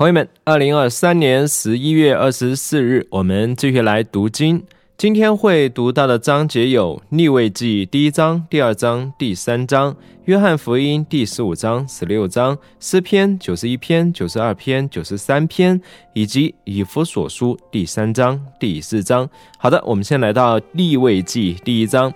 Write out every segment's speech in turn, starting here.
朋友们，二零二三年十一月二十四日，我们继续来读经。今天会读到的章节有《逆位记》第一章、第二章、第三章，《约翰福音》第十五章、十六章，《诗篇》九十一篇、九十二篇、九十三篇，以及《以弗所书》第三章、第四章。好的，我们先来到《逆位记》第一章。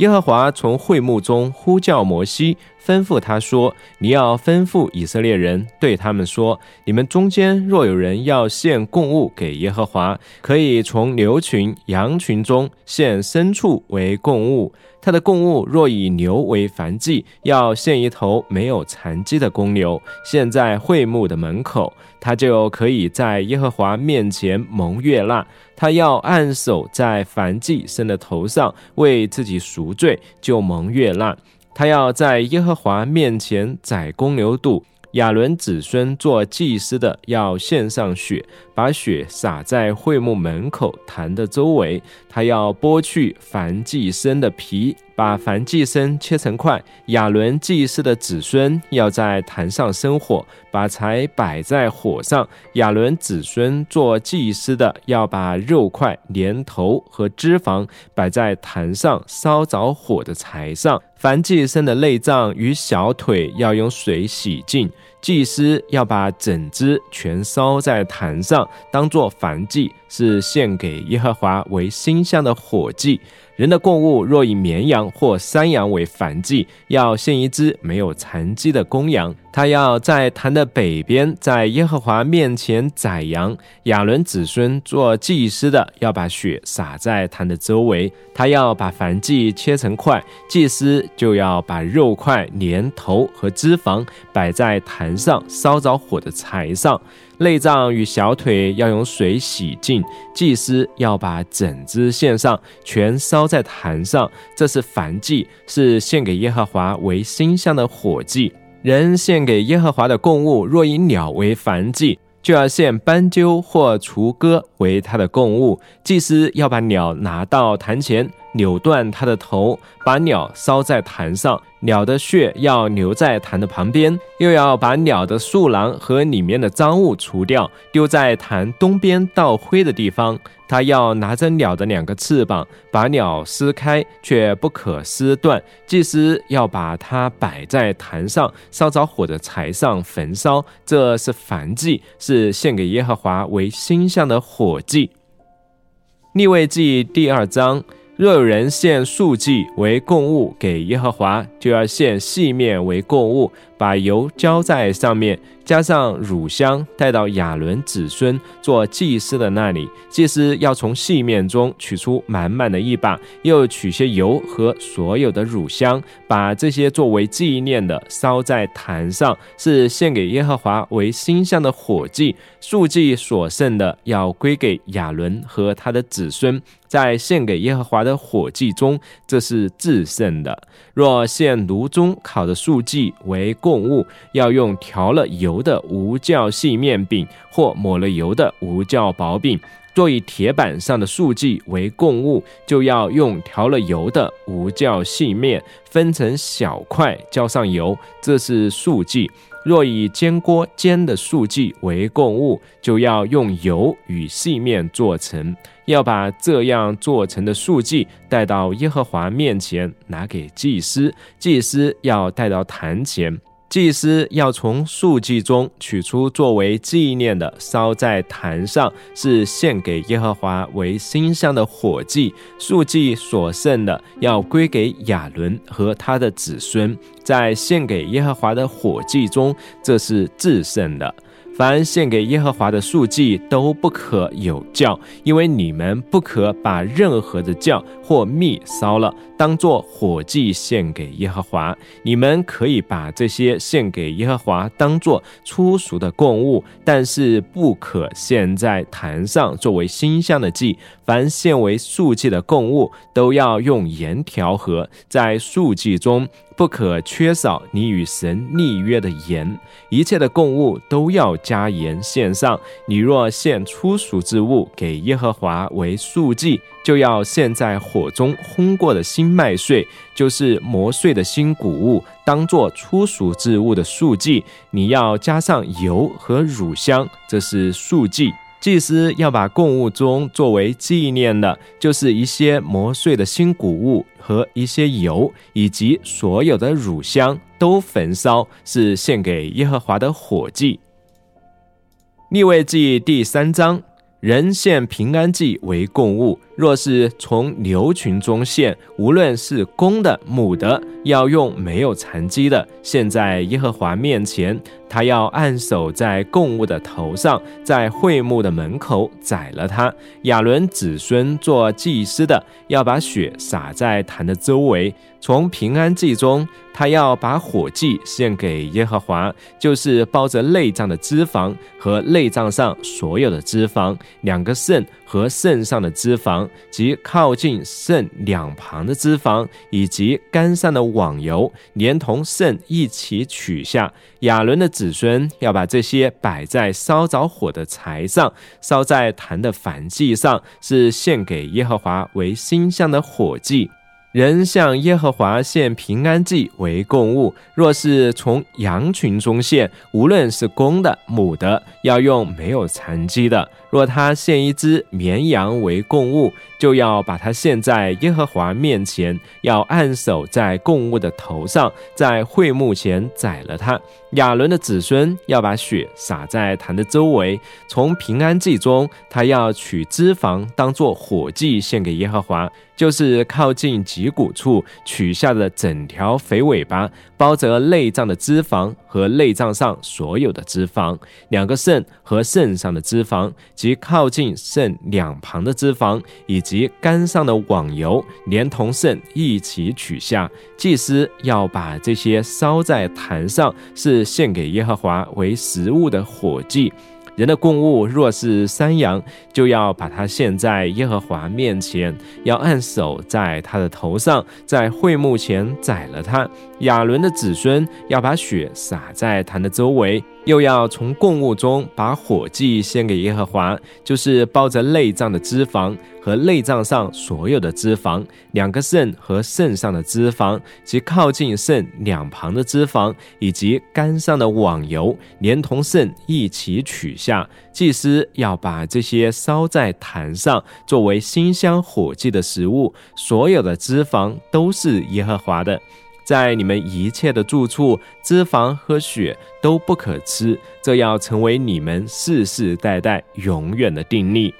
耶和华从会幕中呼叫摩西。吩咐他说：“你要吩咐以色列人，对他们说：你们中间若有人要献供物给耶和华，可以从牛群、羊群中献牲畜为供物。他的供物若以牛为燔祭，要献一头没有残疾的公牛，献在会幕的门口，他就可以在耶和华面前蒙悦纳。他要按手在燔祭生的头上，为自己赎罪，就蒙悦纳。”他要在耶和华面前宰公牛肚，亚伦子孙做祭司的要献上血，把血洒在会幕门口坛的周围。他要剥去燔祭生的皮。把燔祭生切成块，亚伦祭司的子孙要在坛上生火，把柴摆在火上。亚伦子孙做祭司的要把肉块、连头和脂肪摆在坛上烧着火的柴上。燔祭生的内脏与小腿要用水洗净，祭司要把整只全烧在坛上，当做燔祭，是献给耶和华为馨香的火祭。人的供物若以绵羊或山羊为燔祭，要献一只没有残疾的公羊。他要在坛的北边，在耶和华面前宰羊。亚伦子孙做祭司的，要把血洒在坛的周围。他要把燔祭切成块，祭司就要把肉块、连头和脂肪摆在坛上烧着火的柴上。内脏与小腿要用水洗净，祭司要把整只献上，全烧在坛上。这是燔祭，是献给耶和华为馨香的火祭。人献给耶和华的供物，若以鸟为燔祭，就要献斑鸠或雏鸽为他的供物。祭司要把鸟拿到坛前。扭断它的头，把鸟烧在坛上，鸟的血要留在坛的旁边，又要把鸟的树囊和里面的脏物除掉，丢在坛东边倒灰的地方。他要拿着鸟的两个翅膀，把鸟撕开，却不可撕断。祭司要把它摆在坛上烧着火的柴上焚烧，这是燔祭，是献给耶和华为馨香的火祭。立位记第二章。若有人献素祭为供物给耶和华，就要献细面为供物，把油浇在上面。加上乳香，带到亚伦子孙做祭司的那里。祭司要从细面中取出满满的一把，又取些油和所有的乳香，把这些作为纪念的烧在坛上，是献给耶和华为馨香的火祭。数祭所剩的要归给亚伦和他的子孙，在献给耶和华的火祭中，这是至圣的。若献炉中烤的数祭为供物，要用调了油。的无酵细面饼或抹了油的无酵薄饼，若以铁板上的素祭为供物，就要用调了油的无酵细面分成小块，浇上油，这是素祭。若以煎锅煎的素祭为供物，就要用油与细面做成，要把这样做成的素祭带到耶和华面前，拿给祭司，祭司要带到坛前。祭司要从数祭中取出作为纪念的，烧在坛上，是献给耶和华为馨香的火祭。数祭所剩的，要归给亚伦和他的子孙，在献给耶和华的火祭中，这是至圣的。凡献给耶和华的素祭都不可有教，因为你们不可把任何的教或蜜烧了，当作火祭献给耶和华。你们可以把这些献给耶和华，当作粗俗的供物，但是不可献在坛上作为馨香的祭。凡献为素祭的供物，都要用盐调和，在素祭中。不可缺少你与神立约的盐。一切的供物都要加盐献上。你若献出熟之物给耶和华为素祭，就要献在火中烘过的新麦穗，就是磨碎的新谷物，当做出熟之物的素祭。你要加上油和乳香，这是素祭。祭司要把供物中作为纪念的，就是一些磨碎的新谷物和一些油，以及所有的乳香，都焚烧，是献给耶和华的火祭。立位记第三章，人献平安祭为供物。若是从牛群中献，无论是公的母的，要用没有残疾的献在耶和华面前。他要按手在供物的头上，在会幕的门口宰了他。亚伦子孙做祭司的，要把血洒在坛的周围。从平安祭中，他要把火祭献给耶和华，就是包着内脏的脂肪和内脏上所有的脂肪，两个肾和肾上的脂肪。及靠近肾两旁的脂肪，以及肝上的网油，连同肾一起取下。亚伦的子孙要把这些摆在烧着火的柴上，烧在坛的燔祭上，是献给耶和华为馨香的火祭。人向耶和华献平安祭为供物，若是从羊群中献，无论是公的母的，要用没有残疾的。若他献一只绵羊为供物，就要把它献在耶和华面前，要按手在供物的头上，在会幕前宰了它。亚伦的子孙要把血洒在坛的周围。从平安祭中，他要取脂肪当作火祭献给耶和华，就是靠近脊骨处取下的整条肥尾巴，包着内脏的脂肪和内脏上所有的脂肪，两个肾和肾上的脂肪。及靠近肾两旁的脂肪，以及肝上的网油，连同肾一起取下。祭司要把这些烧在坛上，是献给耶和华为食物的火祭。人的供物若是山羊，就要把它献在耶和华面前，要按手在他的头上，在会幕前宰了他。亚伦的子孙要把血洒在坛的周围。又要从供物中把火祭献给耶和华，就是包着内脏的脂肪和内脏上所有的脂肪，两个肾和肾上的脂肪及靠近肾两旁的脂肪，以及肝上的网油，连同肾一起取下。祭司要把这些烧在坛上，作为馨香火祭的食物。所有的脂肪都是耶和华的。在你们一切的住处，脂肪和血都不可吃，这要成为你们世世代代永远的定力。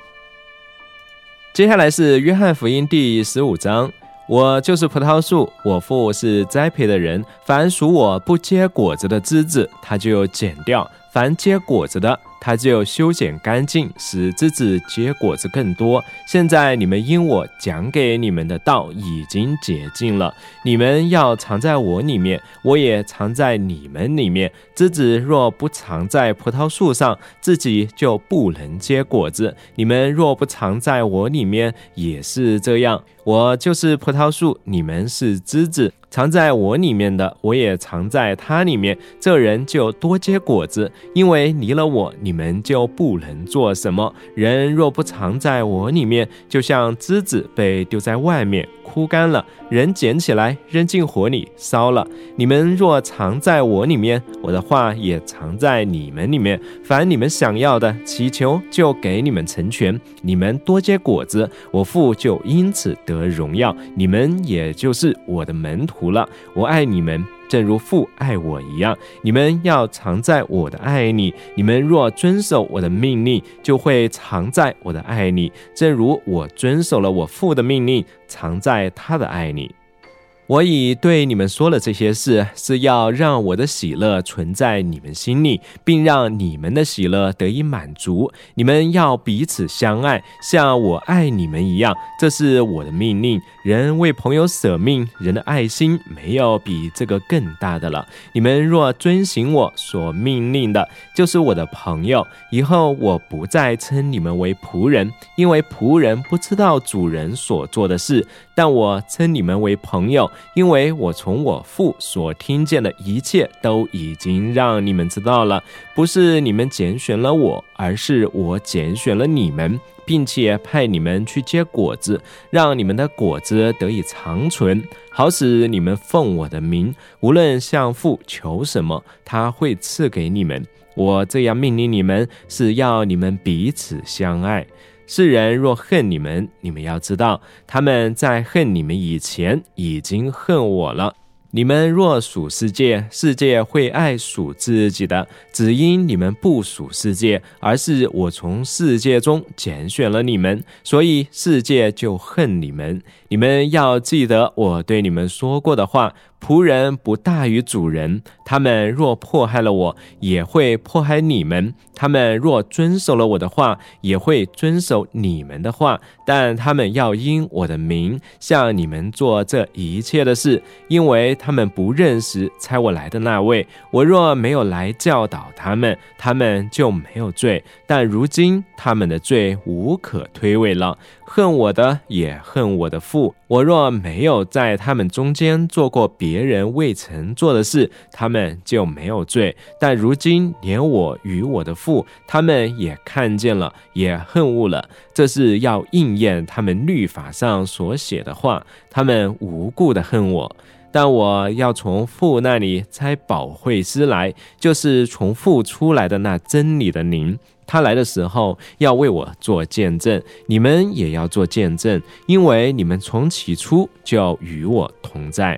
接下来是约翰福音第十五章：我就是葡萄树，我父是栽培的人。凡属我不结果子的枝子，他就剪掉；凡结果子的，他就修剪干净，使枝子结果子更多。现在你们因我讲给你们的道已经解禁了，你们要藏在我里面，我也藏在你们里面。枝子若不藏在葡萄树上，自己就不能结果子；你们若不藏在我里面，也是这样。我就是葡萄树，你们是枝子。藏在我里面的，我也藏在他里面，这人就多结果子。因为离了我，你们就不能做什么。人若不藏在我里面，就像枝子被丢在外面。枯干了，人捡起来扔进火里烧了。你们若藏在我里面，我的话也藏在你们里面。凡你们想要的，祈求就给你们成全。你们多结果子，我父就因此得荣耀。你们也就是我的门徒了。我爱你们。正如父爱我一样，你们要藏在我的爱里。你们若遵守我的命令，就会藏在我的爱里。正如我遵守了我父的命令，藏在他的爱里。我已对你们说了这些事，是要让我的喜乐存在你们心里，并让你们的喜乐得以满足。你们要彼此相爱，像我爱你们一样。这是我的命令。人为朋友舍命，人的爱心没有比这个更大的了。你们若遵行我所命令的，就是我的朋友。以后我不再称你们为仆人，因为仆人不知道主人所做的事。但我称你们为朋友。因为我从我父所听见的一切都已经让你们知道了。不是你们拣选了我，而是我拣选了你们，并且派你们去结果子，让你们的果子得以长存，好使你们奉我的名，无论向父求什么，他会赐给你们。我这样命令你们，是要你们彼此相爱。世人若恨你们，你们要知道，他们在恨你们以前已经恨我了。你们若属世界，世界会爱属自己的；只因你们不属世界，而是我从世界中拣选了你们，所以世界就恨你们。你们要记得我对你们说过的话。仆人不大于主人，他们若迫害了我，也会迫害你们；他们若遵守了我的话，也会遵守你们的话。但他们要因我的名向你们做这一切的事，因为他们不认识差我来的那位。我若没有来教导他们，他们就没有罪；但如今他们的罪无可推诿了。恨我的也恨我的父。我若没有在他们中间做过别别人未曾做的事，他们就没有罪。但如今连我与我的父，他们也看见了，也恨恶了。这是要应验他们律法上所写的话。他们无故的恨我，但我要从父那里猜保惠师来，就是从父出来的那真理的灵。他来的时候要为我做见证，你们也要做见证，因为你们从起初就与我同在。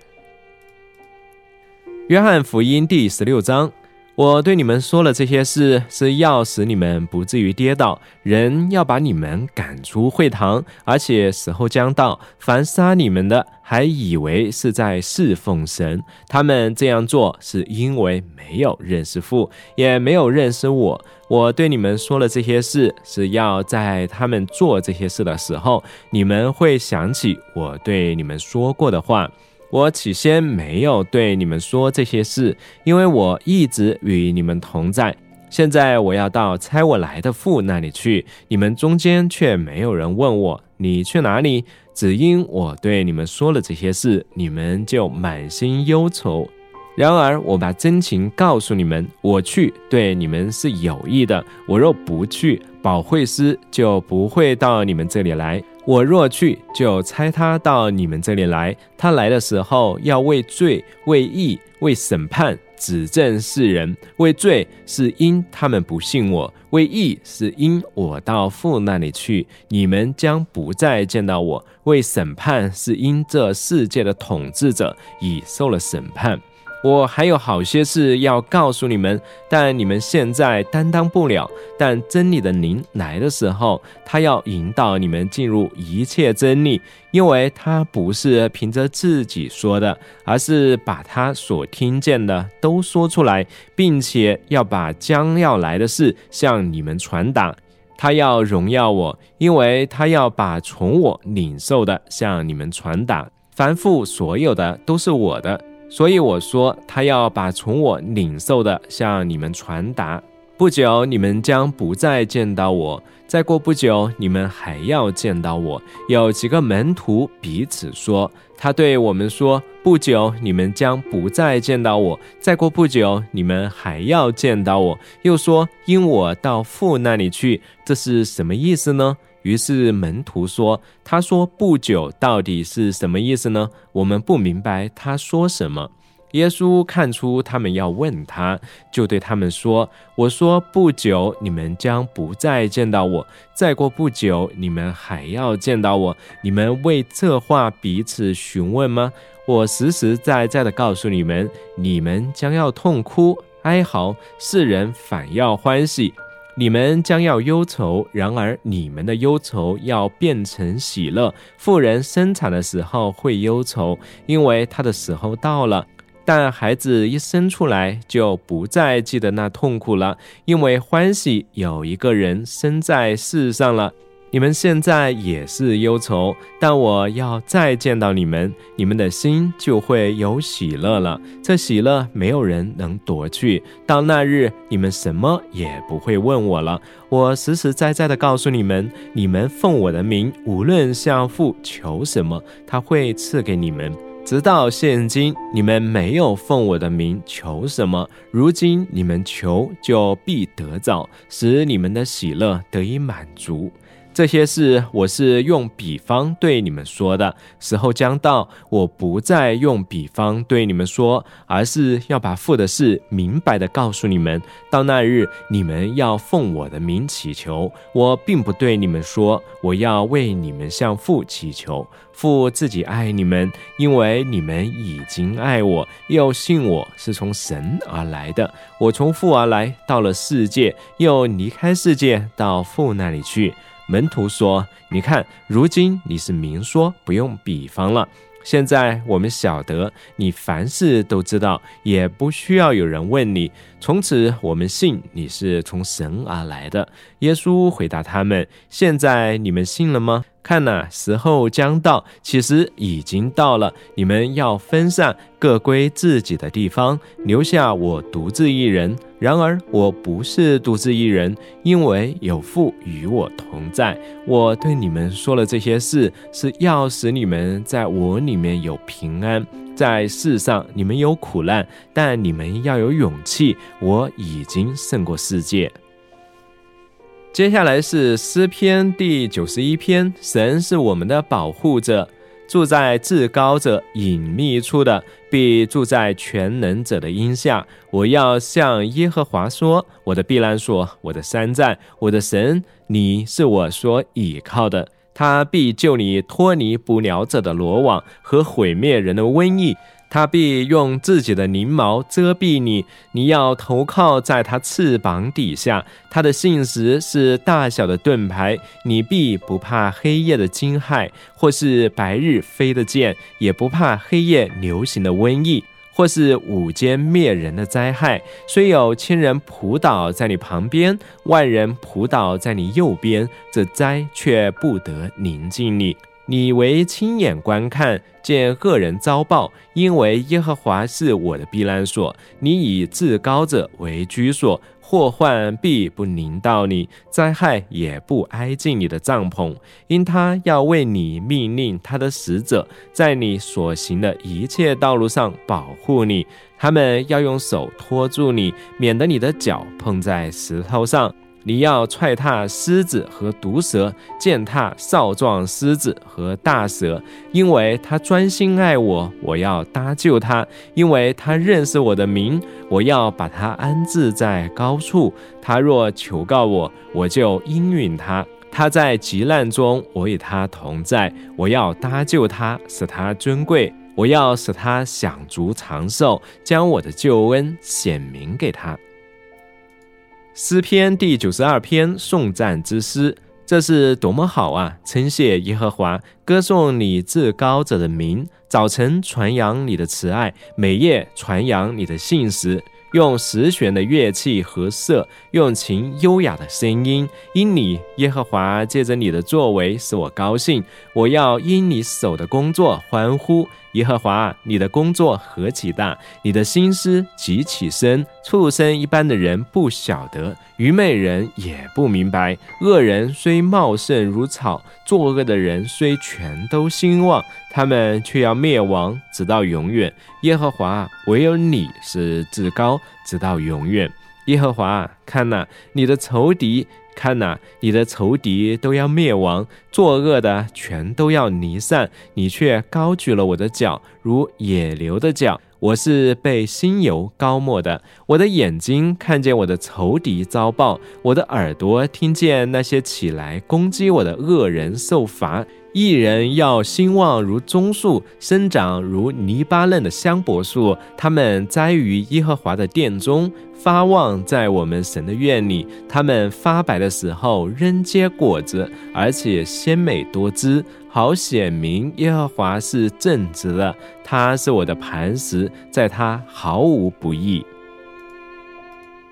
约翰福音第十六章。我对你们说了这些事，是要使你们不至于跌倒。人要把你们赶出会堂，而且时候将到，凡杀你们的，还以为是在侍奉神。他们这样做，是因为没有认识父，也没有认识我。我对你们说了这些事，是要在他们做这些事的时候，你们会想起我对你们说过的话。我起先没有对你们说这些事，因为我一直与你们同在。现在我要到差我来的父那里去，你们中间却没有人问我你去哪里，只因我对你们说了这些事，你们就满心忧愁。然而我把真情告诉你们，我去对你们是有益的。我若不去，保惠师就不会到你们这里来。我若去，就差他到你们这里来。他来的时候，要为罪、为义、为审判指证世人。为罪是因他们不信我；为义是因我到父那里去，你们将不再见到我；为审判是因这世界的统治者已受了审判。我还有好些事要告诉你们，但你们现在担当不了。但真理的灵来的时候，他要引导你们进入一切真理，因为他不是凭着自己说的，而是把他所听见的都说出来，并且要把将要来的事向你们传达。他要荣耀我，因为他要把从我领受的向你们传达。凡父所有的都是我的。所以我说，他要把从我领受的向你们传达。不久，你们将不再见到我；再过不久，你们还要见到我。有几个门徒彼此说：“他对我们说，不久你们将不再见到我；再过不久，你们还要见到我。”又说：“因我到父那里去。”这是什么意思呢？于是门徒说：“他说不久，到底是什么意思呢？我们不明白他说什么。”耶稣看出他们要问他，就对他们说：“我说不久，你们将不再见到我；再过不久，你们还要见到我。你们为这话彼此询问吗？我实实在在的告诉你们，你们将要痛哭哀嚎，世人反要欢喜。”你们将要忧愁，然而你们的忧愁要变成喜乐。富人生产的时候会忧愁，因为他的时候到了；但孩子一生出来，就不再记得那痛苦了，因为欢喜有一个人生在世上了。你们现在也是忧愁，但我要再见到你们，你们的心就会有喜乐了。这喜乐没有人能夺去。到那日，你们什么也不会问我了。我实实在在的告诉你们：你们奉我的名，无论向父求什么，他会赐给你们。直到现今，你们没有奉我的名求什么，如今你们求，就必得着，使你们的喜乐得以满足。这些事我是用比方对你们说的，时候将到，我不再用比方对你们说，而是要把父的事明白的告诉你们。到那日，你们要奉我的名祈求，我并不对你们说，我要为你们向父祈求。父自己爱你们，因为你们已经爱我，又信我是从神而来的。我从父而来，到了世界，又离开世界，到父那里去。门徒说：“你看，如今你是明说，不用比方了。现在我们晓得你凡事都知道，也不需要有人问你。从此，我们信你是从神而来的。”耶稣回答他们：“现在你们信了吗？”看呐，时候将到，其实已经到了。你们要分散，各归自己的地方，留下我独自一人。然而我不是独自一人，因为有父与我同在。我对你们说了这些事，是要使你们在我里面有平安。在世上你们有苦难，但你们要有勇气。我已经胜过世界。接下来是诗篇第九十一篇。神是我们的保护者，住在至高者隐秘处的，必住在全能者的荫下。我要向耶和华说：“我的避难所，我的山寨，我的神，你是我所倚靠的。他必救你脱离捕鸟者的罗网和毁灭人的瘟疫。”他必用自己的翎毛遮蔽你，你要投靠在他翅膀底下。他的信实是大小的盾牌，你必不怕黑夜的惊骇，或是白日飞的箭，也不怕黑夜流行的瘟疫，或是午间灭人的灾害。虽有千人扑倒在你旁边，万人扑倒在你右边，这灾却不得临近你。你为亲眼观看，见恶人遭报，因为耶和华是我的避难所。你以至高者为居所，祸患必不临到你，灾害也不挨近你的帐篷，因他要为你命令他的使者，在你所行的一切道路上保护你。他们要用手托住你，免得你的脚碰在石头上。你要踹踏狮子和毒蛇，践踏少壮狮子和大蛇，因为他专心爱我，我要搭救他；因为他认识我的名，我要把他安置在高处。他若求告我，我就应允他。他在急难中，我与他同在，我要搭救他，使他尊贵；我要使他享足长寿，将我的救恩显明给他。诗篇第九十二篇颂赞之诗，这是多么好啊！称谢耶和华，歌颂你至高者的名。早晨传扬你的慈爱，每夜传扬你的信实。用十弦的乐器和瑟，用琴优雅的声音。因你耶和华借着你的作为使我高兴，我要因你手的工作欢呼。耶和华，你的工作何其大，你的心思极其深，畜生一般的人不晓得，愚昧人也不明白。恶人虽茂盛如草，作恶的人虽全都兴旺，他们却要灭亡，直到永远。耶和华，唯有你是至高，直到永远。耶和华，看呐，你的仇敌。看呐，你的仇敌都要灭亡，作恶的全都要离散，你却高举了我的脚，如野牛的脚。我是被新油高抹的，我的眼睛看见我的仇敌遭报，我的耳朵听见那些起来攻击我的恶人受罚。一人要兴旺如棕树，生长如泥巴嫩的香柏树。他们栽于耶和华的殿中，发旺在我们神的院里。他们发白的时候仍结果子，而且鲜美多汁，好显明耶和华是正直的。他是我的磐石，在他毫无不义。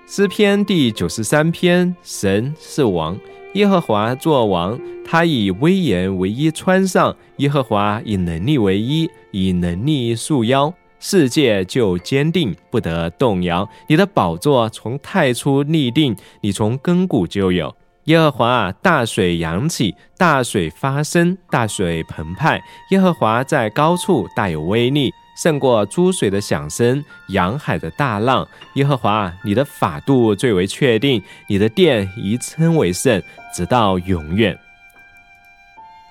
诗篇第九十三篇：神是王。耶和华作王，他以威严为衣穿上；耶和华以能力为衣，以能力束腰，世界就坚定，不得动摇。你的宝座从太初立定，你从亘古就有。耶和华大水扬起，大水发生，大水澎湃。耶和华在高处大有威力，胜过珠水的响声，洋海的大浪。耶和华，你的法度最为确定，你的殿以称为圣，直到永远。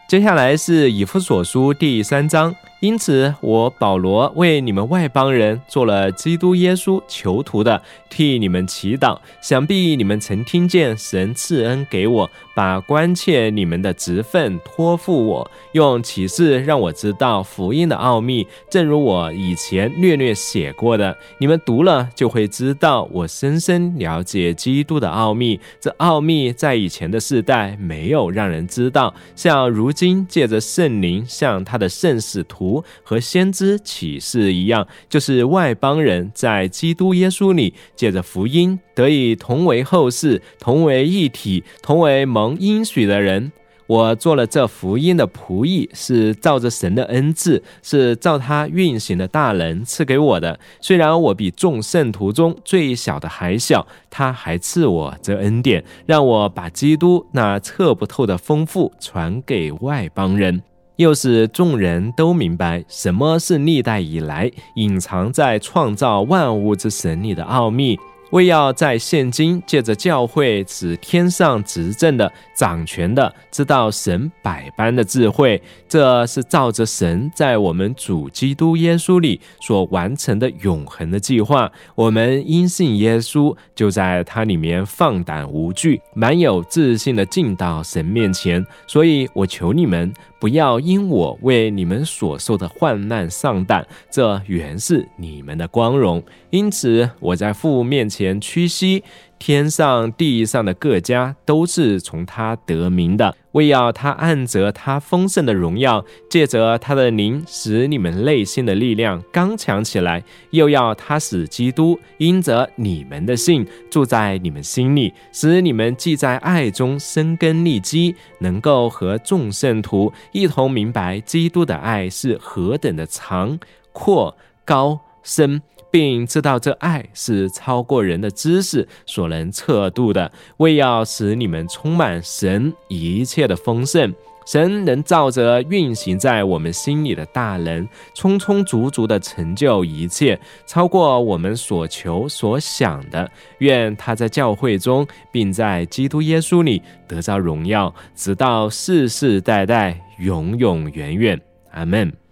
接下来是以弗所书第三章。因此，我保罗为你们外邦人做了基督耶稣囚徒的，替你们祈祷。想必你们曾听见神赐恩给我，把关切你们的职分托付我，用启示让我知道福音的奥秘。正如我以前略略写过的，你们读了就会知道，我深深了解基督的奥秘。这奥秘在以前的世代没有让人知道，像如今借着圣灵向他的圣使徒。和先知启示一样，就是外邦人在基督耶稣里借着福音得以同为后世，同为一体，同为蒙应许的人。我做了这福音的仆役，是照着神的恩赐，是照他运行的大能赐给我的。虽然我比众圣徒中最小的还小，他还赐我这恩典，让我把基督那测不透的丰富传给外邦人。又是众人都明白什么是历代以来隐藏在创造万物之神里的奥秘。为要在现今借着教会指天上执政的掌权的，知道神百般的智慧，这是照着神在我们主基督耶稣里所完成的永恒的计划。我们因信耶稣，就在他里面放胆无惧，满有自信的进到神面前。所以我求你们。不要因我为你们所受的患难丧胆，这原是你们的光荣。因此，我在父面前前屈膝。天上地上的各家都是从他得名的，为要他按着他丰盛的荣耀，借着他的灵，使你们内心的力量刚强起来；又要他使基督因着你们的信住在你们心里，使你们既在爱中生根立基，能够和众圣徒一同明白基督的爱是何等的长、阔、高、深。并知道这爱是超过人的知识所能测度的，为要使你们充满神一切的丰盛。神能照着运行在我们心里的大能，充充足足的成就一切，超过我们所求所想的。愿他在教会中，并在基督耶稣里得着荣耀，直到世世代代，永永远远。阿门。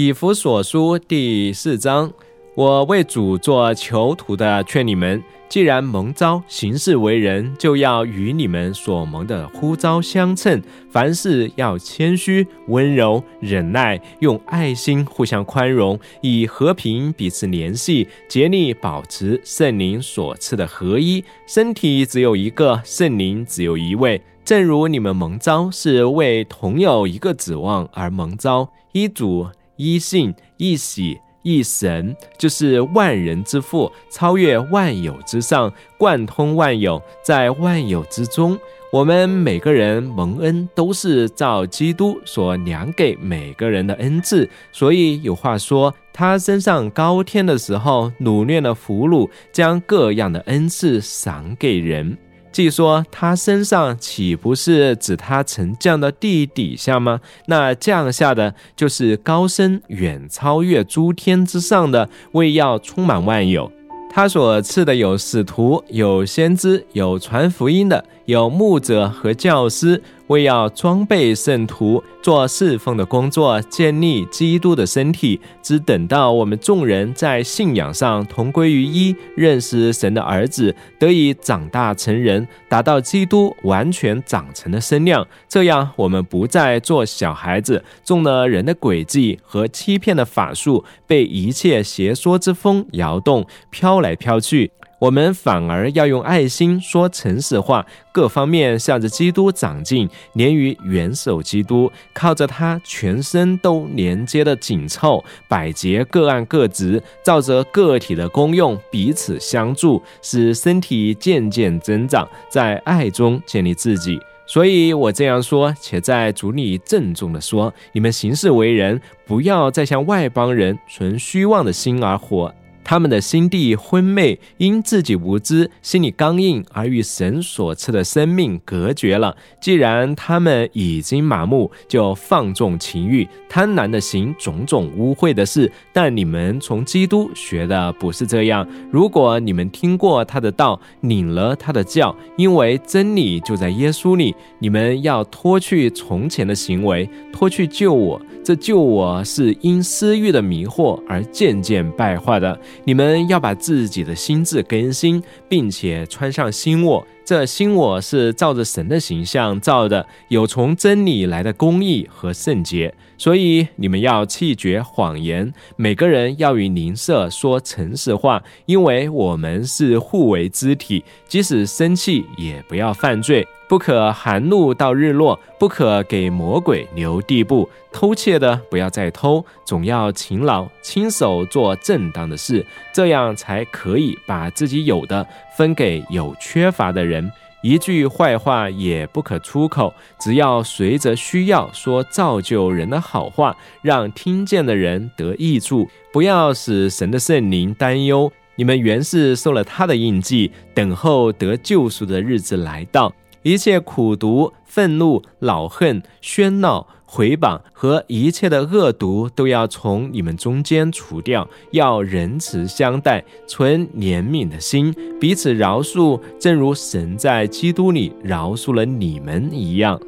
以弗所书第四章，我为主做囚徒的，劝你们：既然蒙召行事为人，就要与你们所蒙的呼召相称。凡事要谦虚、温柔、忍耐，用爱心互相宽容，以和平彼此联系，竭力保持圣灵所赐的合一。身体只有一个，圣灵只有一位。正如你们蒙召是为同有一个指望而蒙召，一主。一信一喜一神，就是万人之父，超越万有之上，贯通万有，在万有之中。我们每个人蒙恩，都是照基督所量给每个人的恩赐。所以有话说，他升上高天的时候，努练了俘虏，将各样的恩赐赏给人。帝说他身上岂不是指他曾降到地底下吗？那降下的就是高深远超越诸天之上的，为要充满万有。他所赐的有使徒，有先知，有传福音的，有牧者和教师。为要装备圣徒做侍奉的工作，建立基督的身体，只等到我们众人在信仰上同归于一，认识神的儿子，得以长大成人，达到基督完全长成的身量。这样，我们不再做小孩子，中了人的诡计和欺骗的法术，被一切邪说之风摇动，飘来飘去。我们反而要用爱心说诚实话，各方面向着基督长进，连于元首基督，靠着他全身都连接的紧凑，百节各按各职，照着个体的功用彼此相助，使身体渐渐增长，在爱中建立自己。所以我这样说，且在主里郑重的说：你们行事为人，不要再像外邦人存虚妄的心而活。他们的心地昏昧，因自己无知，心里刚硬，而与神所赐的生命隔绝了。既然他们已经麻木，就放纵情欲，贪婪的行种种污秽的事。但你们从基督学的不是这样。如果你们听过他的道，领了他的教，因为真理就在耶稣里，你们要脱去从前的行为，脱去救我。这救我是因私欲的迷惑而渐渐败坏的。你们要把自己的心智更新，并且穿上新我。这心我是照着神的形象造的，有从真理来的公义和圣洁。所以你们要弃绝谎言，每个人要与邻舍说诚实话，因为我们是互为肢体。即使生气，也不要犯罪。不可含怒到日落，不可给魔鬼留地步。偷窃的不要再偷，总要勤劳，亲手做正当的事，这样才可以把自己有的分给有缺乏的人一句坏话也不可出口，只要随着需要说造就人的好话，让听见的人得益处。不要使神的圣灵担忧。你们原是受了他的印记，等候得救赎的日子来到。一切苦读、愤怒、老恨、喧闹、回谤和一切的恶毒，都要从你们中间除掉。要仁慈相待，存怜悯的心，彼此饶恕，正如神在基督里饶恕了你们一样。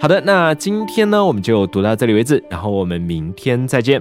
好的，那今天呢，我们就读到这里为止，然后我们明天再见。